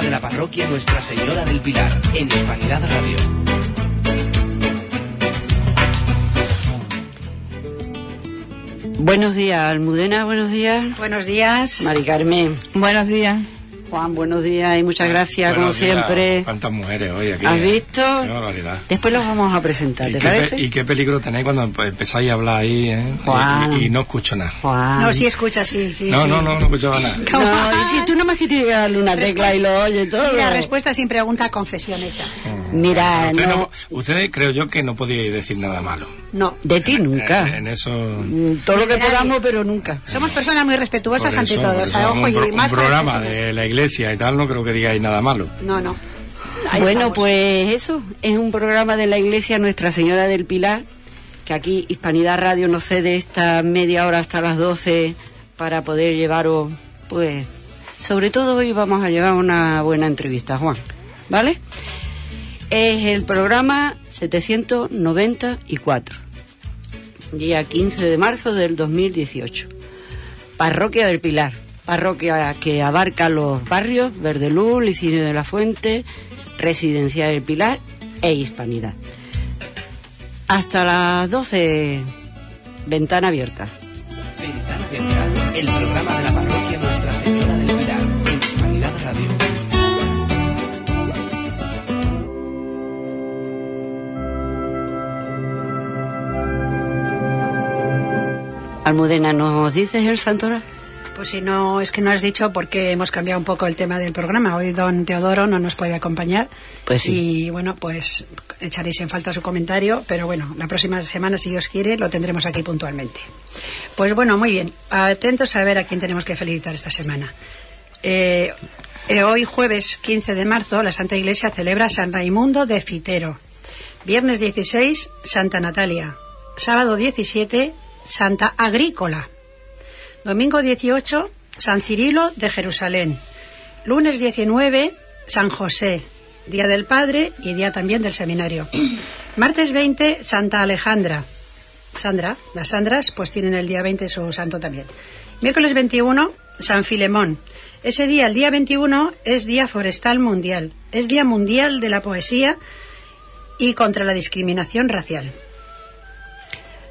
de la parroquia Nuestra Señora del Pilar en Hispanidad Radio. Buenos días, Almudena, buenos días. Buenos días. Mari Carmen. Buenos días. Juan, buenos días y muchas gracias, como Buenos días. siempre. ¿Cuántas mujeres hoy aquí? ¿Has visto? Qué barbaridad. Después los vamos a presentar, ¿Y ¿te parece? y qué peligro tenéis cuando empe- empezáis a hablar ahí, ¿eh? Y- Juan. Y, y no escucho nada. Juan. No, sí escucha, sí, sí. no, sí. no, no, no escuchaba nada. No, y si tú nomás que tienes que darle una tecla y lo oye todo. Mira, respuesta sin pregunta, confesión hecha. Mira, Ustedes, no, no- ustedes creo yo que no podíais decir nada malo. No. de ti nunca. En, en eso... Mm, Todo lo que nadie. podamos, pero nunca. Somos personas muy respetuosas ante todo. O sea, ojo, un, y un más programa de la iglesia y tal, no creo que digáis nada malo. No, no. Ahí bueno, estamos. pues eso, es un programa de la Iglesia Nuestra Señora del Pilar, que aquí Hispanidad Radio nos cede esta media hora hasta las 12 para poder llevaros, pues, sobre todo hoy vamos a llevar una buena entrevista, Juan, ¿vale? Es el programa 794, día 15 de marzo del 2018. Parroquia del Pilar, parroquia que abarca los barrios Verdeluz, Licinio de la Fuente, Residencia del Pilar e Hispanidad. Hasta las 12, ventana abierta. Ventana Abierta, el programa de la parroquia Almudena, ¿nos dices el santoral? Pues si no, es que no has dicho porque hemos cambiado un poco el tema del programa. Hoy don Teodoro no nos puede acompañar. Pues sí. Y bueno, pues echaréis en falta su comentario, pero bueno, la próxima semana, si Dios quiere, lo tendremos aquí puntualmente. Pues bueno, muy bien. Atentos a ver a quién tenemos que felicitar esta semana. Eh, eh, hoy, jueves 15 de marzo, la Santa Iglesia celebra San Raimundo de Fitero. Viernes 16, Santa Natalia. Sábado 17, Santa Agrícola. Domingo 18, San Cirilo de Jerusalén. Lunes 19, San José, Día del Padre y Día también del Seminario. Martes 20, Santa Alejandra. Sandra, las Sandras pues tienen el día 20 su santo también. Miércoles 21, San Filemón. Ese día, el día 21, es Día Forestal Mundial. Es Día Mundial de la Poesía y contra la discriminación racial.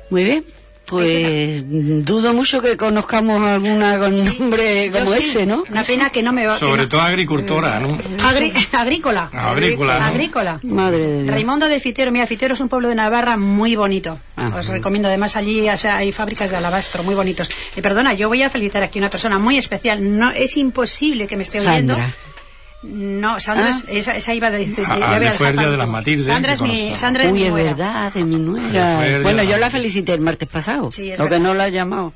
Muy bien. Pues dudo mucho que conozcamos alguna con nombre como sí. ese, ¿no? Una pena que no me va Sobre no- todo agricultora, ¿no? Agri- agrícola. Agrícola, ¿no? Agrícola. Madre de Dios. Raimundo de Fitero, mira, Fitero es un pueblo de Navarra muy bonito. Ajá. Os recomiendo, además allí o sea, hay fábricas de alabastro muy bonitos. Y perdona, yo voy a felicitar aquí a una persona muy especial. No es imposible que me esté oyendo. Sandra. No, Sandra, Ah. es- esa, esa iba a a de fue el día de las último. Matilde, Sandra es mi. Sandra es Uy, mi es nuera. verdad, de mi nuera. Bueno, yo la felicité el martes pasado. Sí, es lo que verdad. no la he llamado.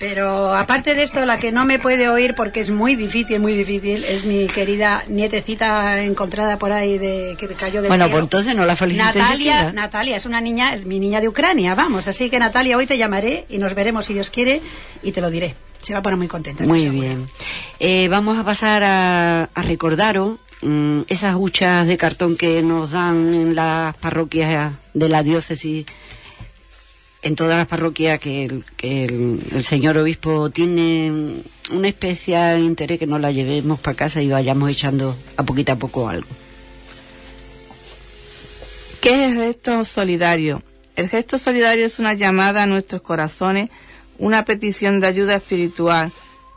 Pero aparte de esto, la que no me puede oír porque es muy difícil, muy difícil, es mi querida nietecita encontrada por ahí de que cayó del Bueno, cielo. pues entonces no la felicité Natalia, siquiera. Natalia es una niña, es mi niña de Ucrania, vamos. Así que Natalia, hoy te llamaré y nos veremos si Dios quiere y te lo diré. Se va a poner muy contenta. Muy bien. Eh, vamos a pasar a, a recordaros mm, esas huchas de cartón que nos dan en las parroquias de la diócesis, en todas las parroquias que, el, que el, el señor obispo tiene una especial interés que nos la llevemos para casa y vayamos echando a poquito a poco algo. ¿Qué es el gesto solidario? El gesto solidario es una llamada a nuestros corazones, una petición de ayuda espiritual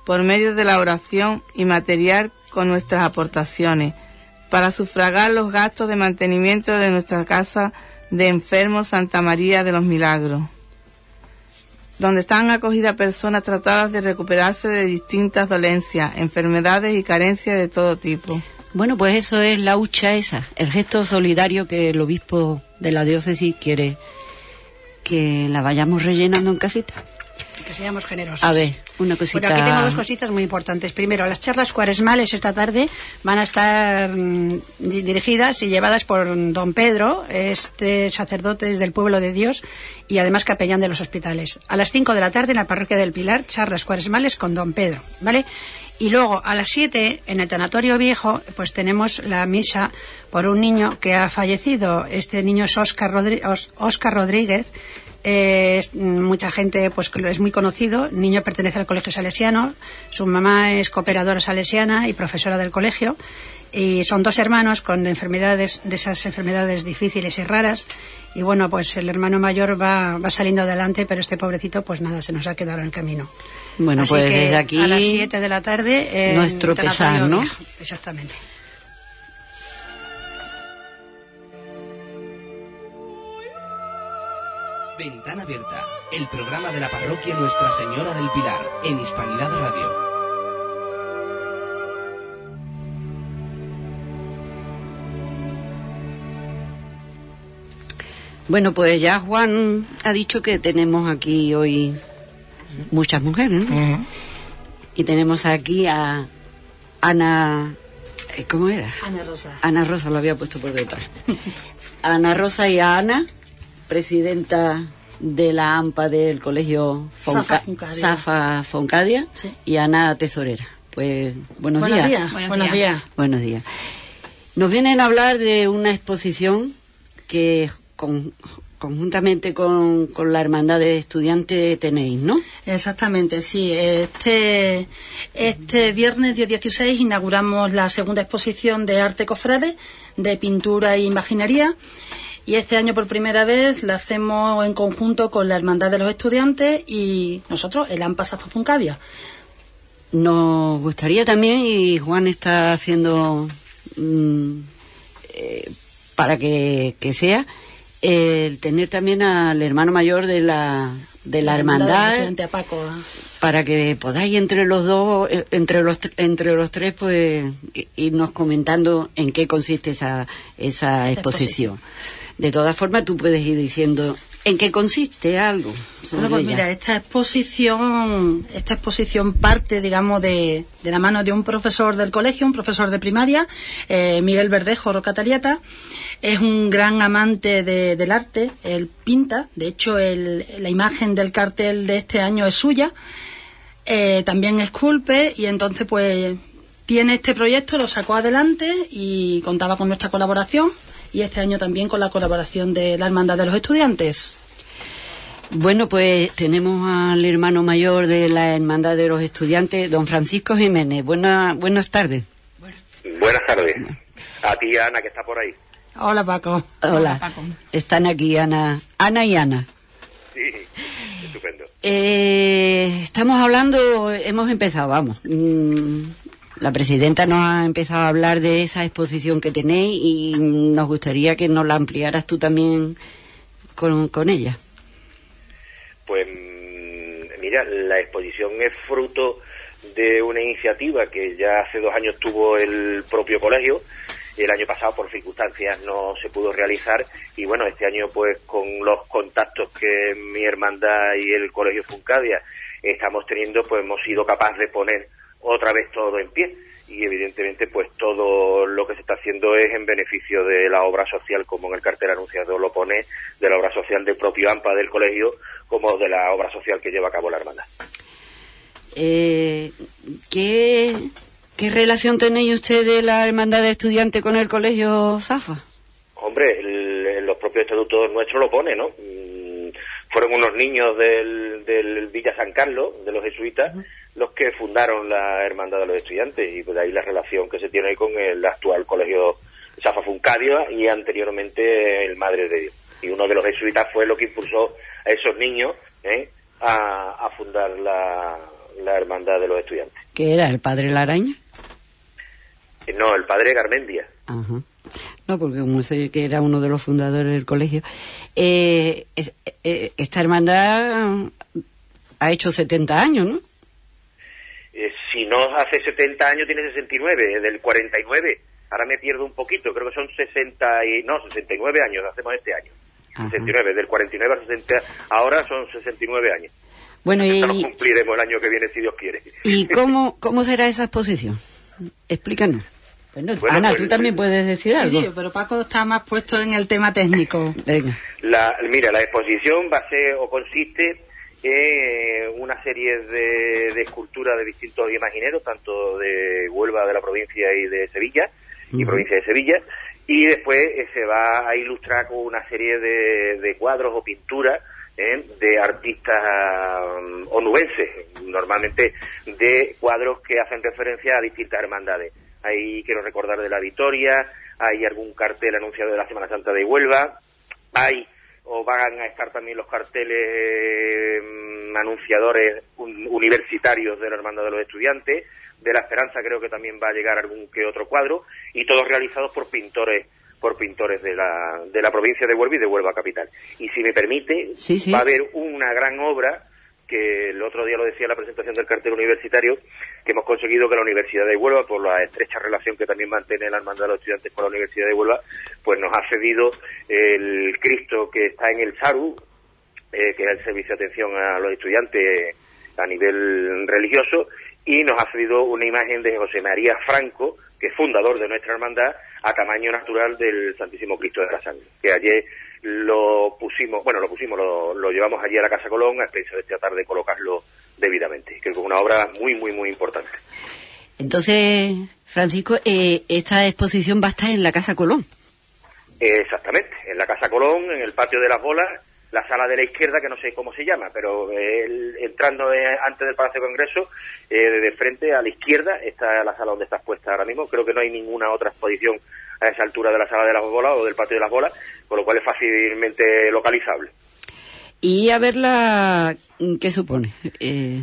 por medio de la oración y material con nuestras aportaciones para sufragar los gastos de mantenimiento de nuestra casa de enfermos Santa María de los Milagros, donde están acogidas personas tratadas de recuperarse de distintas dolencias, enfermedades y carencias de todo tipo. Bueno, pues eso es la hucha esa, el gesto solidario que el obispo de la diócesis quiere que la vayamos rellenando en casita. Que seamos generosos. A ver, una cosita. Bueno, aquí tengo dos cositas muy importantes. Primero, las charlas cuaresmales esta tarde van a estar mm, di- dirigidas y llevadas por don Pedro, este sacerdote del pueblo de Dios y además capellán de los hospitales. A las 5 de la tarde en la parroquia del Pilar, charlas cuaresmales con don Pedro, ¿vale? Y luego a las 7 en el tanatorio viejo, pues tenemos la misa por un niño que ha fallecido. Este niño es Óscar Rodri- Os- Óscar Rodríguez. Eh, es, mucha gente pues es muy conocido. El niño pertenece al colegio salesiano. Su mamá es cooperadora salesiana y profesora del colegio. Y son dos hermanos con enfermedades, de esas enfermedades difíciles y raras. Y bueno, pues el hermano mayor va, va saliendo adelante, pero este pobrecito, pues nada, se nos ha quedado en el camino. Bueno, Así pues que desde aquí a las 7 de la tarde. nuestro pesar, ¿no? Viejo. Exactamente. Ventana Abierta, el programa de la parroquia Nuestra Señora del Pilar, en Hispanidad Radio. Bueno, pues ya Juan ha dicho que tenemos aquí hoy muchas mujeres, ¿no? Y tenemos aquí a Ana... eh, ¿Cómo era? Ana Rosa. Ana Rosa lo había puesto por detrás. Ana Rosa y a Ana, presidenta de la AMPA del colegio Fonca- Foncadia. Safa Foncadia Sí. y Ana Tesorera. Pues buenos, Buenos días. días. Buenos, días. Buenos días. Nos vienen a hablar de una exposición que con- conjuntamente con, con la Hermandad de Estudiantes tenéis, ¿no? Exactamente, sí. Este, este viernes día 16 inauguramos la segunda exposición de arte cofrade, de pintura e imaginería. Y este año por primera vez la hacemos en conjunto con la Hermandad de los Estudiantes y nosotros, el AMPA Safa Funcadia. Nos gustaría también, y Juan está haciendo mm, eh, para que, que sea, el tener también al hermano mayor de la, de la hermandad Paco. a- para que podáis entre los dos, eh, entre los, tr- entre los tres, pues irnos comentando en qué consiste esa, esa exposición. De todas formas, tú puedes ir diciendo en qué consiste algo. Bueno, pues ella. mira, esta exposición, esta exposición parte, digamos, de, de la mano de un profesor del colegio, un profesor de primaria, eh, Miguel Verdejo Rocatariata. Es un gran amante de- del arte, él pinta, de hecho, el- la imagen del cartel de este año es suya. Eh, también esculpe y entonces, pues, tiene este proyecto, lo sacó adelante y contaba con nuestra colaboración y este año también con la colaboración de la Hermandad de los Estudiantes. Bueno, pues tenemos al hermano mayor de la Hermandad de los Estudiantes, don Francisco Jiménez. Buena, buenas tardes. Buenas tardes. A ti, Ana, que está por ahí. Hola, Paco. Hola. Están aquí Ana, Ana y Ana. Sí, estupendo. Eh, estamos hablando, hemos empezado, vamos. mm, La presidenta nos ha empezado a hablar de esa exposición que tenéis y nos gustaría que nos la ampliaras tú también con, con ella. Pues mm, mira, la exposición es fruto de una iniciativa que ya hace dos años tuvo el propio colegio. El año pasado por circunstancias no se pudo realizar y bueno, este año pues con los contactos que mi hermandad y el colegio Funcadia estamos teniendo pues hemos sido capaces de poner otra vez todo en pie y evidentemente pues todo lo que se está haciendo es en beneficio de la obra social como en el cartel anunciado lo pone de la obra social del propio AMPA del colegio como de la obra social que lleva a cabo la hermandad. Eh, ¿qué, ¿Qué relación tenéis usted de la hermandad de estudiantes con el colegio Zafa? Hombre, el- el- los propios estatutos nuestros lo pone, ¿no? Mm, Fueron unos niños del, del Villa San Carlos, de los jesuitas, los que fundaron la Hermandad de los Estudiantes, y pues de ahí la relación que se tiene con el actual colegio Safa y anteriormente el Madre de Dios. Y uno de los jesuitas fue lo que impulsó a esos niños ¿eh? a, a fundar la, la Hermandad de los Estudiantes. ¿Qué era? ¿El padre Laraña? Eh, No, el padre Garmendia. Ajá. No, porque como sé que era uno de los fundadores del colegio. Eh, es- eh, esta hermandad ha hecho 70 años, ¿no? Eh, si no hace 70 años, tiene 69, del 49. Ahora me pierdo un poquito, creo que son 60 y, no, 69 años, hacemos este año. Ajá. 69, del 49 al 60, ahora son 69 años. Bueno, y, cumpliremos el año que viene, si Dios quiere. ¿y cómo, cómo será esa exposición? Explícanos. Bueno, Bueno, Ana, pues, tú también puedes decir Sí, algo. sí, pero Paco está más puesto en el tema técnico. Venga. La, mira, la exposición va a ser o consiste en una serie de, de esculturas de distintos imagineros, tanto de Huelva, de la provincia y de Sevilla, y provincia de Sevilla, y después eh, se va a ilustrar con una serie de, de cuadros o pinturas ¿eh? de artistas um, onubenses, normalmente de cuadros que hacen referencia a distintas hermandades. hay, quiero recordar, de la Victoria, hay algún cartel anunciado de la Semana Santa de Huelva, hay o van a estar también los carteles mm, anunciadores un- universitarios de la Hermandad de los Estudiantes, de la Esperanza creo que también va a llegar algún que otro cuadro, y todos realizados por pintores por pintores de la, de la provincia de Huelva y de Huelva capital. Y si me permite, Sí, sí. va a haber una gran obra que el otro día lo decía en la presentación del cartel universitario, que hemos conseguido que la Universidad de Huelva, por la estrecha relación que también mantiene la Hermandad de los Estudiantes con la Universidad de Huelva, pues nos ha cedido el Cristo que está en el SARU, eh, que es el servicio de atención a los estudiantes a nivel religioso, y nos ha cedido una imagen de José María Franco, que es fundador de nuestra hermandad, a tamaño natural del Santísimo Cristo de la Sangre, que ayer lo pusimos, bueno, lo pusimos, lo, lo llevamos allí a la Casa Colón, a expensas de tratar de colocarlo debidamente. Creo que es una obra muy, muy, muy importante. Entonces, Francisco, eh, esta exposición va a estar en la Casa Colón. Eh, Exactamente, en la Casa Colón, en el patio de las bolas, la sala de la izquierda, que no sé cómo se llama, pero eh, el- entrando eh, antes del Palacio de Congreso, eh, de frente a la izquierda, está la sala donde estás puesta ahora mismo. Creo que no hay ninguna otra exposición a esa altura de la sala de las bolas o del patio de las bolas, con lo cual es fácilmente localizable. Y a verla, ¿qué supone? Eh,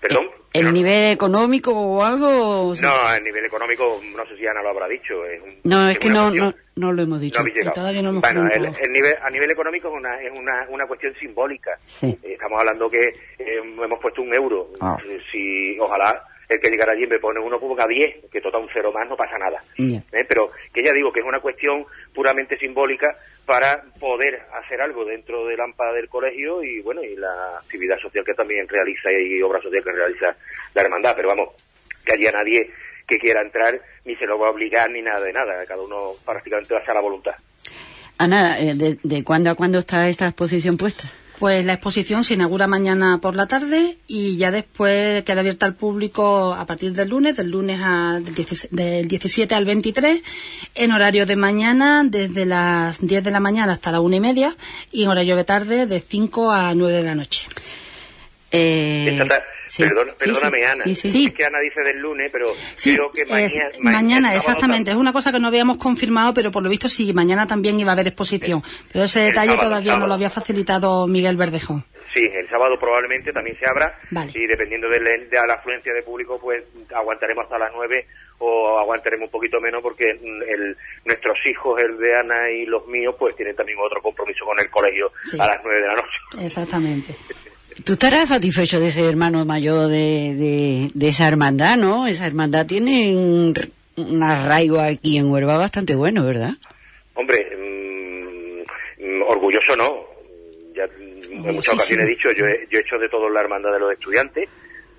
Perdón. ¿El No, nivel económico o algo? o sea- No, a nivel económico, no sé si Ana lo habrá dicho. Es un- No, es que no, no, no lo hemos dicho. No todavía no hemos bueno, el, el nivel, a nivel económico es una, es una, una cuestión simbólica. Sí. Eh, Estamos hablando que eh, hemos puesto un euro. Ah. Eh, Si, ojalá el que llegara allí me pone uno ponga 10, que total un cero más no pasa nada. Eh, Pero que ya digo que es una cuestión puramente simbólica para poder hacer algo dentro del AMPA del colegio y bueno, y la actividad social que también realiza y obra social que realiza la hermandad. Pero vamos, que haya nadie que quiera entrar ni se lo va a obligar ni nada de nada. Cada uno prácticamente va a hacer la voluntad. Ana, eh, ¿de, de cuándo a cuándo está esta exposición puesta? Pues la exposición se inaugura mañana por la tarde y ya después queda abierta al público a partir del lunes, del lunes a, del, 16 del 17 al 23, en horario de mañana desde las 10 de la mañana hasta la una y media y en horario de tarde de 5 a 9 de la noche. Eh, sí, perdona- perdóname, sí, Ana. sí. Es que Ana dice del lunes, pero Sí, creo que es mañana. mañana, exactamente. Es una cosa que no habíamos confirmado, pero por lo visto sí, mañana también iba a haber exposición. Pero ese el detalle sábado, todavía no lo había facilitado Miguel Verdejón. Sí, el sábado probablemente también se abra. Vale. Y dependiendo de, la- de la afluencia de público, pues aguantaremos hasta las 9 o aguantaremos un poquito menos porque mm, el, nuestros hijos, el de Ana y los míos, pues tienen también otro compromiso con el colegio a las 9 de la noche. Exactamente. Tú estarás satisfecho de ser hermano mayor de, de, de esa hermandad, ¿no? Esa hermandad tiene un, arraigo aquí en Huelva bastante bueno, ¿verdad? Hombre, mm, mm, orgulloso no. Ya en muchas ocasiones he dicho, yo he, yo he hecho de todo en la hermandad de los estudiantes,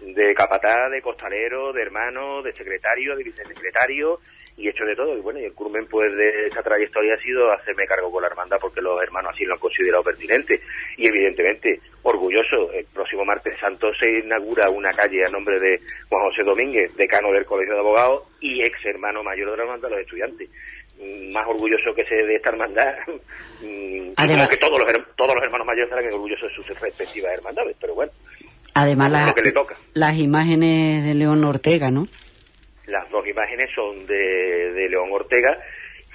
de capataz, de costalero, de hermano, de secretario, de vicesecretario, y he hecho de todo. Y bueno, y el culmen pues de esa trayectoria ha sido hacerme cargo con la hermandad porque los hermanos así lo han considerado pertinente. Y evidentemente, orgulloso, el próximo martes santo se inaugura una calle a nombre de Juan José Domínguez, decano del Colegio de Abogados y ex hermano mayor de la hermandad de los estudiantes. Más orgulloso que se de esta hermandad, mm, Además- que todos los, todos los hermanos mayores estarán orgullosos de sus respectivas hermandades, pero bueno, Además, Lo la- que le toca. las imágenes de León Ortega, ¿no? Las dos imágenes son de, de León Ortega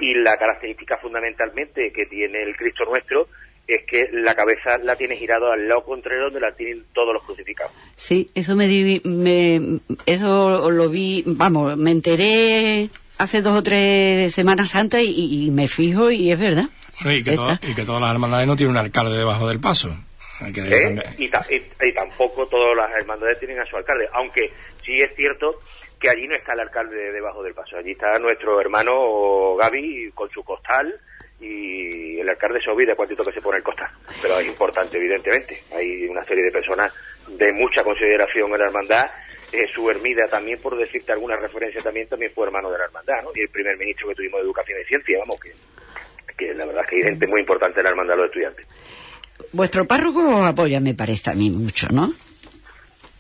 y la característica fundamentalmente que tiene el Cristo nuestro es que la cabeza la tiene girada al lado contrario donde la tienen todos los crucificados. Sí, eso me, di- me eso lo vi, vamos, me enteré hace dos o tres semanas santas y, y me fijo y es verdad. Bueno, y, que y todas las hermandades no tienen un alcalde debajo del paso. Hay que ¿eh? también- Y, ta- y- y tampoco todas las hermandades tienen a su alcalde, aunque sí es cierto que allí no está el alcalde debajo del paso, allí está nuestro hermano Gaby con su costal y el alcalde se olvida cuántito que se pone el costal, pero es importante evidentemente, hay una serie de personas de mucha consideración en la hermandad, eh, su Hermida también, por decirte alguna referencia, también también fue hermano de la hermandad, ¿no? Y el primer ministro que tuvimos de Educación y Ciencia, vamos, que, que la verdad es que hay gente muy importante en la hermandad los estudiantes. Vuestro párroco apoya, me parece a mí mucho, ¿no?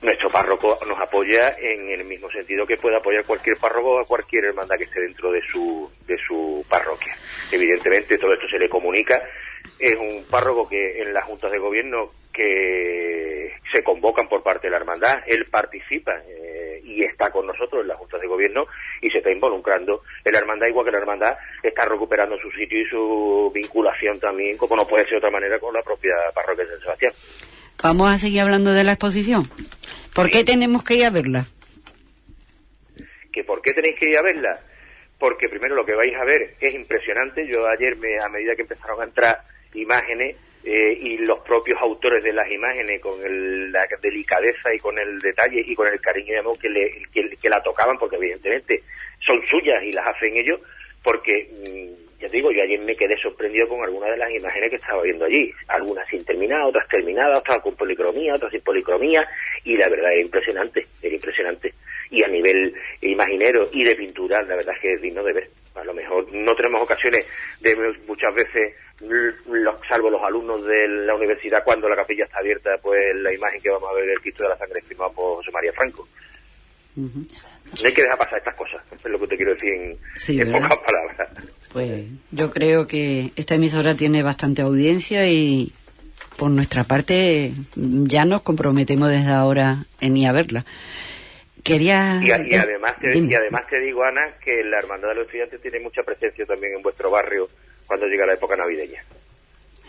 Nuestro párroco nos apoya en el mismo sentido que puede apoyar cualquier párroco a cualquier hermandad que esté dentro de su, de su parroquia. Evidentemente todo esto se le comunica. Es un párroco que en las juntas de gobierno que se convocan por parte de la hermandad, él participa eh, y está con nosotros en la Junta de Gobierno y se está involucrando en la hermandad, igual que la hermandad está recuperando su sitio y su vinculación también, como no puede ser de otra manera, con la propia parroquia de San Sebastián. Vamos a seguir hablando de la exposición. ¿Por qué tenemos que ir a verla? ¿Que ¿Por qué tenéis que ir a verla? Porque primero lo que vais a ver es impresionante. Yo ayer, me, a medida que empezaron a entrar imágenes, eh, y los propios autores de las imágenes con el- la delicadeza y con el detalle y con el cariño y amor que, le, que la tocaban, porque evidentemente son suyas y las hacen ellos, porque, mm, ya te digo, yo ayer me quedé sorprendido con algunas de las imágenes que estaba viendo allí, algunas sin terminar, otras terminadas, otras con policromía, otras sin policromía, y la verdad es impresionante, es impresionante. Y a nivel imaginero y de pintura, la verdad es que es digno de ver. A lo mejor no tenemos ocasiones de muchas veces, los, salvo los alumnos de la universidad, cuando la capilla está abierta, pues la imagen que vamos a ver del Cristo de la Sangre firmado por José María Franco. No hay que dejar pasar estas cosas, es lo que te quiero decir en, Sí, en ¿verdad? pocas palabras. Pues yo creo que esta emisora tiene bastante audiencia y por nuestra parte ya nos comprometemos desde ahora en ir a verla. Quería... Y, y además te, y además te digo, Ana, que la Hermandad de los Estudiantes tiene mucha presencia también en vuestro barrio cuando llega la época navideña.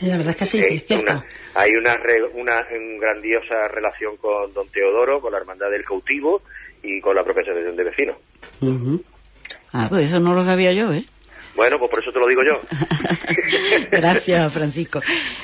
La verdad es que sí, sí, Eh, es cierto. una- hay una, re- una grandiosa relación con don Teodoro, con la Hermandad del Cautivo y con la propia Asociación de Vecinos. Ah, pues eso no lo sabía yo, ¿eh? Bueno, pues por eso te lo digo yo. Gracias, Francisco.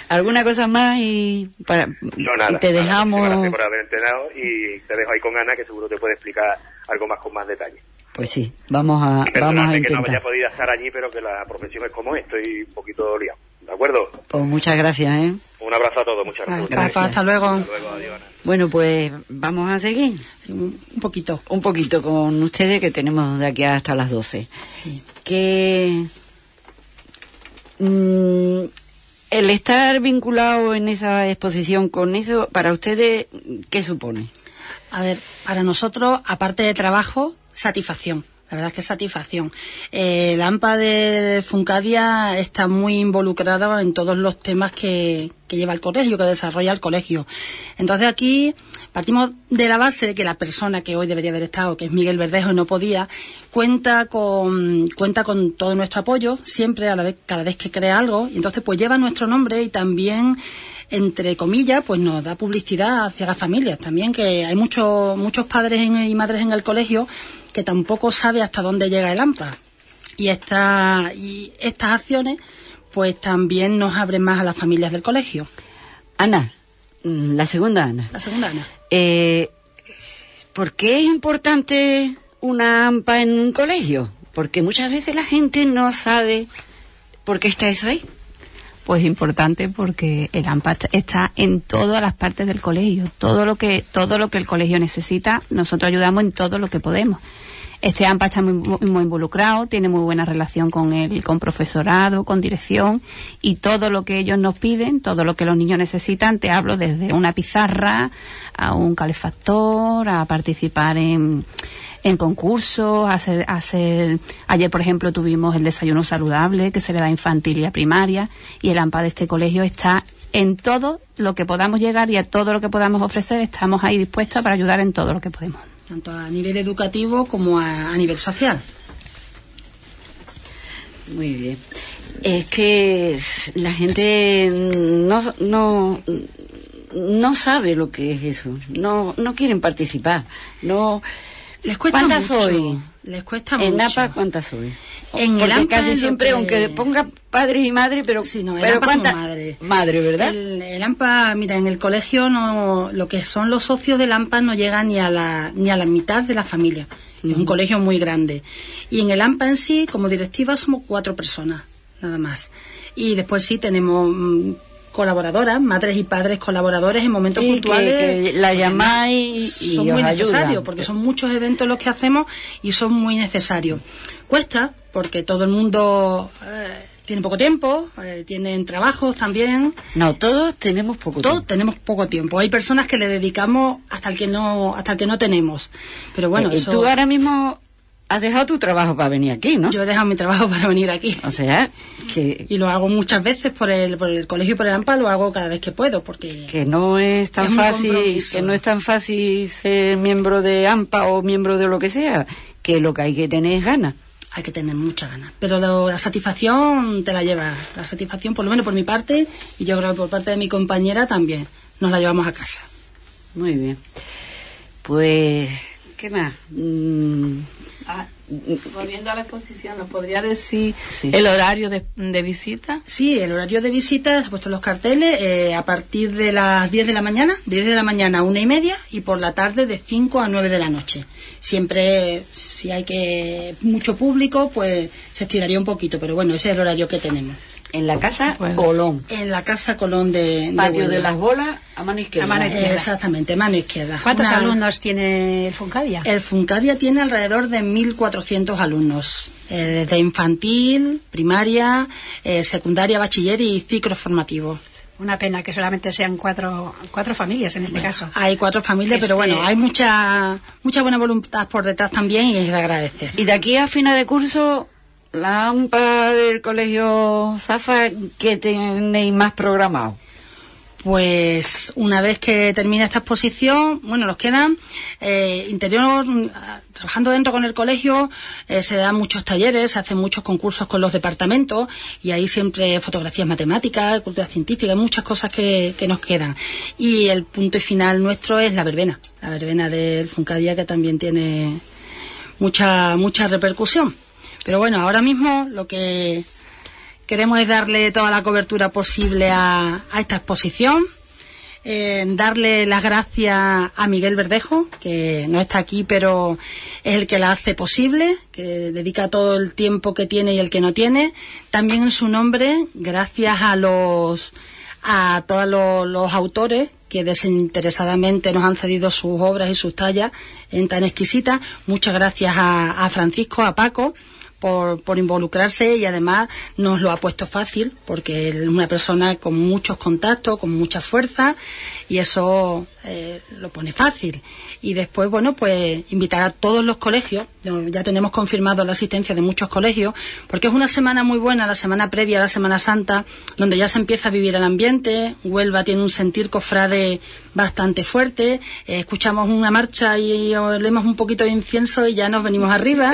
¿Alguna cosa más y, para, No, nada. y te dejamos... Gracias por haber entrenado y te dejo ahí con Ana, que seguro te puede explicar algo más con más detalle. Pues sí, vamos a, vamos a perdonadme que no intentar. haya podido estar allí, pero que la profesión es como es, estoy un poquito liado. ¿De acuerdo? Pues muchas gracias, ¿eh? Un abrazo a todos, muchas gracias. Papá, hasta luego. Hasta luego, adiós. Bueno, pues vamos a seguir Sí, un un poquito. un poquito con ustedes que tenemos de aquí hasta las 12. Sí. Que mm, el estar vinculado en esa exposición con eso, para ustedes, ¿qué supone? A ver, para nosotros, aparte de trabajo, satisfacción. La verdad es que es satisfacción. Eh, la AMPA de Funcadia está muy involucrada en todos los temas que, que lleva el colegio, que desarrolla el colegio. Entonces aquí partimos de la base de que la persona que hoy debería haber estado, que es Miguel Verdejo y no podía, cuenta con, cuenta con todo nuestro apoyo, siempre a la vez, cada vez que crea algo, y entonces pues lleva nuestro nombre y también entre comillas, pues nos da publicidad hacia las familias también, que hay muchos muchos padres y madres en el colegio que tampoco sabe hasta dónde llega el AMPA. Y, esta, y estas acciones, pues también nos abren más a las familias del colegio. Ana, mm, la segunda Ana. La segunda, Ana. Eh, ¿Por qué es importante una AMPA en un colegio? Porque muchas veces la gente no sabe por qué está eso ahí. pues importante porque el AMPA est- está en todas las partes del colegio. Todo lo que todo lo que el colegio necesita, nosotros ayudamos en todo lo que podemos. Este AMPA está muy, muy- involucrado, tiene muy buena relación con el con profesorado, con dirección y todo lo que ellos nos piden, todo lo que los niños necesitan, te hablo desde una pizarra a un calefactor, a participar en en concursos, hacer, hacer, ayer por ejemplo tuvimos el desayuno saludable que se le da a infantil y a primaria y el AMPA de este colegio está en todo lo que podamos llegar y a todo lo que podamos ofrecer estamos ahí dispuestos para ayudar en todo lo que podemos. Tanto a nivel educativo como a, a nivel social. Muy bien. Es que la gente no, no, no sabe lo que es eso. No, no quieren participar. No. Les cuesta ¿Cuántas mucho. soy? Les cuesta en mucho. APA, ¿cuántas soy? En el Porque AMPA casi siempre, que- aunque ponga padre y madre, pero, Sí, no, el pero AMPA madre. Madre, ¿verdad? El, el AMPA, mira, en el colegio no, lo que son los socios del AMPA no llegan ni a la, ni a la mitad de la familia. Es un colegio muy grande. Y en el AMPA en sí, como directiva, somos cuatro personas, nada más. Y después sí tenemos mm, colaboradoras, madres y padres colaboradores en momentos Sí, puntuales. que la llamáis y son os muy necesarios, porque son muchos eventos los que hacemos y son muy necesarios. Cuesta, porque todo el mundo eh, tiene poco tiempo, eh, tienen trabajos también. No, todos tenemos poco Todos tiempo. tenemos poco tiempo. Hay personas que le dedicamos hasta el que no, hasta el que no tenemos. Pero bueno, Eh, eso. Tú ahora mismo has dejado tu trabajo para venir aquí, ¿no? Yo he dejado mi trabajo para venir aquí. O sea, que, Y lo hago muchas veces por el, por el colegio y por el AMPA, lo hago cada vez que puedo, porque que no es tan Es fácil, que no es tan fácil ser miembro de AMPA o miembro de lo que sea, que lo que hay que tener es ganas. hay que tener muchas ganas. Pero lo- la satisfacción te la lleva. La satisfacción, por lo menos por mi parte, y yo creo que por parte de mi compañera también, nos la llevamos a casa. Muy bien. Pues, ¿qué más? Mm, Ah, volviendo a la exposición, ¿nos podría decir Sí. el horario de, de visita? Sí, el horario de visita, se ha puesto los carteles, eh, a partir de las 10 de la mañana, 10 de la mañana a una y media, y por la tarde de 5 a 9 de la noche. Siempre, si hay que mucho público, pues se estiraría un poquito, pero bueno, ese es el horario que tenemos. En la casa Colón, En la Casa Colón de, patio de las bolas, a mano izquierda. A mano Eh, izquierda. Exactamente, mano izquierda. ¿Cuántos Una- alumnos tiene el Funcadia? El Funcadia tiene alrededor de 1.400 alumnos, eh, desde infantil, primaria, eh, secundaria, bachiller y ciclo formativo. Una pena que solamente sean cuatro, cuatro familias en este caso. Hay cuatro familias, Este- pero bueno, hay mucha mucha buena voluntad por detrás también y es de agradecer. Y de aquí a final de curso, la del colegio Zafa, ¿qué tenéis más programado? Pues una vez que termina esta exposición, bueno, nos quedan eh, interior, mm, ah, trabajando dentro con el colegio, eh, se dan muchos talleres, se hacen muchos concursos con los departamentos y ahí siempre fotografías matemáticas, cultura científica, muchas cosas que, que nos quedan. Y el punto final nuestro es la verbena, la verbena del Funcadia que también tiene mucha, mucha repercusión. Pero bueno, ahora mismo lo que queremos es darle toda la cobertura posible a, a esta exposición. darle las gracias a Miguel Verdejo, que no está aquí, pero es el que la hace posible, que dedica todo el tiempo que tiene y el que no tiene. También en su nombre, gracias a los a todos los, los autores que desinteresadamente nos han cedido sus obras y sus tallas en tan exquisitas. Muchas gracias a, a Francisco, a Paco, por, por involucrarse y además nos lo ha puesto fácil porque es una persona con muchos contactos, con mucha fuerza y eso eh, lo pone fácil. Y después, bueno, pues invitar a todos los colegios, ya tenemos confirmado la asistencia de muchos colegios, porque es una semana muy buena, la semana previa a la Semana Santa, donde ya se empieza a vivir el ambiente, Huelva tiene un sentir cofrade bastante fuerte, eh, escuchamos una marcha y olemos un poquito de incienso y ya nos venimos arriba,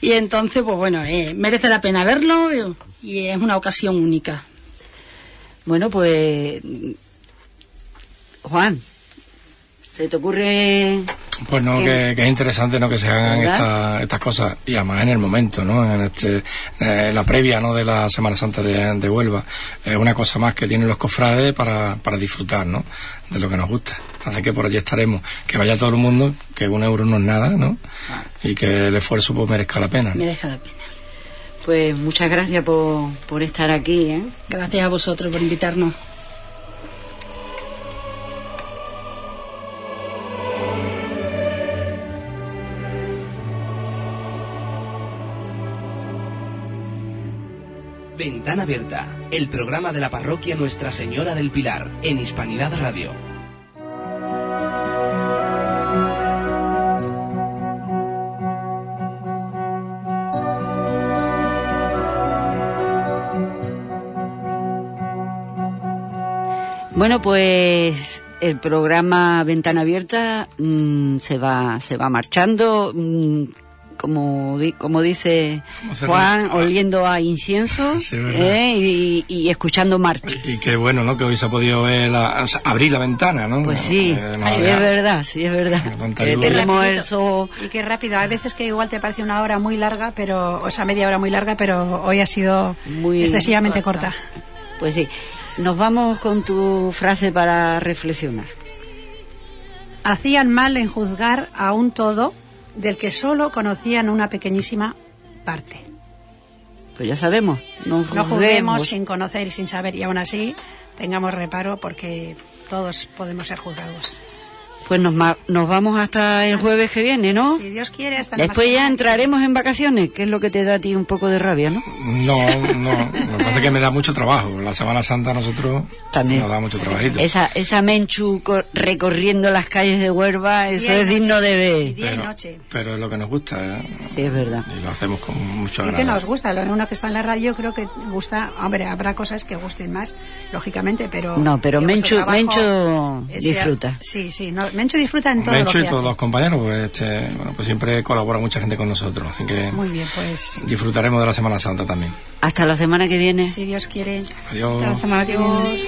y entonces, pues bueno, eh, merece la pena verlo y es una ocasión única. Bueno, pues. Juan, ¿se te ocurre.? Pues no, que, que es interesante ¿no? que se hagan esta- estas cosas y además en el momento, ¿no? En este, eh, la previa, ¿no? De la Semana Santa de, de Huelva. Es una cosa más que tienen los cofrades para, para disfrutar, ¿no? De lo que nos gusta. Así que por allí estaremos. Que vaya todo el mundo, que un euro no es nada, ¿no? Y que el esfuerzo pues merezca la pena. ¿no? Merece la pena. Pues muchas gracias por, por estar aquí, ¿eh? Gracias a vosotros por invitarnos. Ventana Abierta, el programa de la parroquia Nuestra Señora del Pilar, en Hispanidad Radio. Bueno, pues el programa Ventana Abierta mm, se va se va marchando, mm, como di- como dice Juan, oliendo a incienso Sí. ¿eh? y, y escuchando marcha. Y qué bueno, ¿no? Que hoy se ha podido ver la- o sea, abrir la ventana, ¿no? Pues sí, Eh, no, sí ya. es verdad, sí es verdad. Eh, tenemos Y qué rápido. Hay veces que igual te parece una hora muy larga, pero, o sea, media hora muy larga, pero hoy ha sido Muy excesivamente corta. corta. Pues sí, nos vamos con tu frase para reflexionar. Hacían mal en juzgar a un todo del que solo conocían una pequeñísima parte. Pues ya sabemos, no No juzguemos. juzguemos sin conocer y sin saber, y aún así tengamos reparo porque todos podemos ser juzgados. Pues nos, nos vamos hasta el jueves que viene, ¿no? Si Dios quiere, hasta Después ya entraremos en vacaciones, que es lo que te da a ti un poco de rabia, ¿no? No, no, lo que pasa es que me da mucho trabajo. La Semana Santa a nosotros También. nos da mucho trabajito. Esa, esa Menchu co- recorriendo las calles de Huelva, eso Día y es digno de Y ver. día y pero, noche. pero es lo que nos gusta ¿eh? Sí, es verdad. y lo hacemos con mucho Y que agrado. nos gusta, lo uno que está en la radio creo que gusta, hombre, habrá cosas que gusten más, lógicamente, pero... No, pero que Menchu- trabajo, Menchu sea- disfruta. Sí, sí, no, Menchu disfruta en todo Mencho lo y que todos hace. los compañeros, pues, este, bueno, pues siempre colabora mucha gente con nosotros, así que Muy bien, pues, disfrutaremos de la Semana Santa también. Hasta la semana que viene. si Dios quiere. Adiós. Hasta la semana que viene.